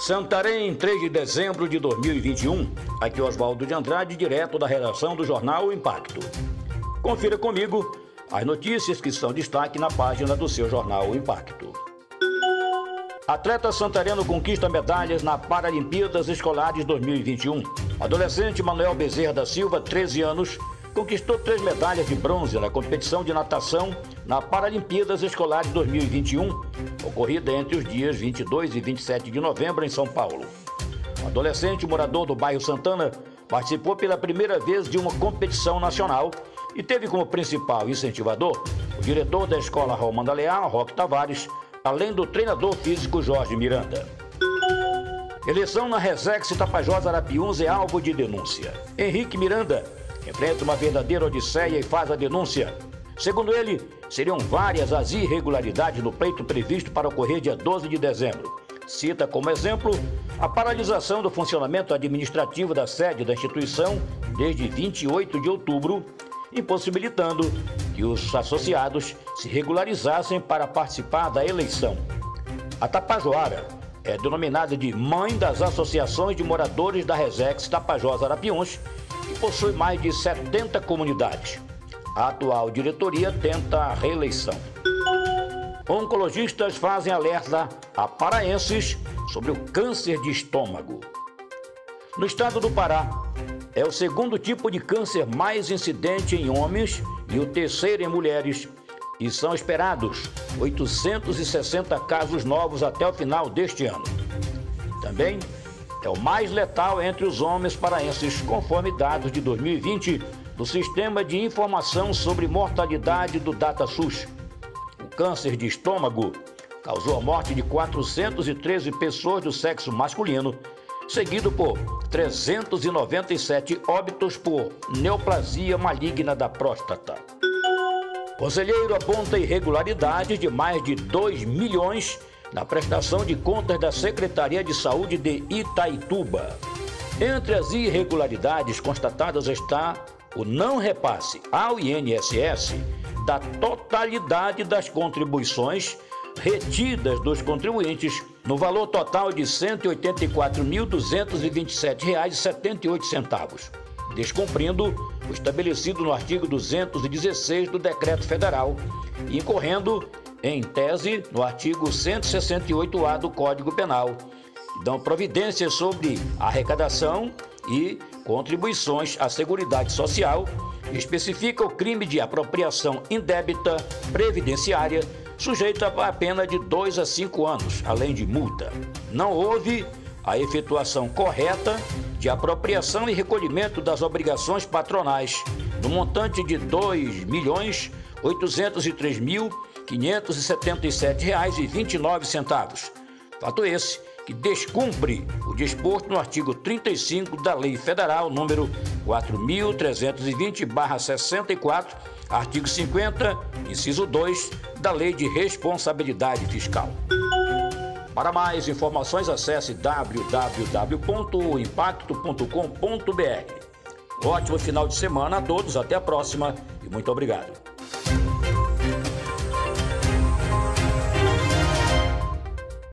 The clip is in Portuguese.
Santarém, 3 de dezembro de 2021. Aqui Oswaldo de Andrade, direto da redação do jornal Impacto. Confira comigo as notícias que são destaque na página do seu jornal Impacto. Atleta santareno conquista medalhas na Paralimpíadas Escolares 2021. Adolescente Manuel Bezerra da Silva, 13 anos, conquistou três medalhas de bronze na competição de natação na Paralimpíadas Escolares 2021, ocorrida entre os dias 22 e 27 de novembro em São Paulo. O adolescente morador do bairro Santana participou pela primeira vez de uma competição nacional e teve como principal incentivador o diretor da escola Romanda Leal, Roque Tavares, além do treinador físico Jorge Miranda. Eleição na Resex Tapajós Arapiuns é alvo de denúncia. Henrique Miranda enfrenta uma verdadeira odisseia e faz a denúncia. Segundo ele, seriam várias as irregularidades no pleito previsto para ocorrer dia 12 de dezembro. Cita como exemplo a paralisação do funcionamento administrativo da sede da instituição desde 28 de outubro, impossibilitando que os associados se regularizassem para participar da eleição. A Tapajoara é denominada de Mãe das Associações de Moradores da Resex Tapajós Arapiões possui mais de 70 comunidades. A atual diretoria tenta a reeleição. Oncologistas fazem alerta a paraenses sobre o câncer de estômago. No estado do Pará, é o segundo tipo de câncer mais incidente em homens e o terceiro em mulheres, e são esperados 860 casos novos até o final deste ano. Também é o mais letal entre os homens paraenses, conforme dados de 2020 do Sistema de Informação sobre Mortalidade do DataSUS. O câncer de estômago causou a morte de 413 pessoas do sexo masculino, seguido por 397 óbitos por neoplasia maligna da próstata. Conselheiro aponta irregularidades de mais de 2 milhões na prestação de contas da Secretaria de Saúde de Itaituba. Entre as irregularidades constatadas está o não repasse ao INSS da totalidade das contribuições retidas dos contribuintes no valor total de R$ 184.227,78, descumprindo o estabelecido no artigo 216 do Decreto Federal incorrendo em tese no artigo 168-A do Código Penal, dão providências sobre arrecadação e contribuições à Seguridade Social, especifica o crime de apropriação indébita previdenciária, sujeita a pena de 2 a 5 anos, além de multa. Não houve a efetuação correta de apropriação e recolhimento das obrigações patronais, no montante de R$ 2.803.577,29. Fato esse que descumpre o disposto no artigo 35 da Lei Federal número 4.320-64, artigo 50, inciso 2 da Lei de Responsabilidade Fiscal. Para mais informações, acesse www.impacto.com.br. Ótimo final de semana a todos, até a próxima e muito obrigado.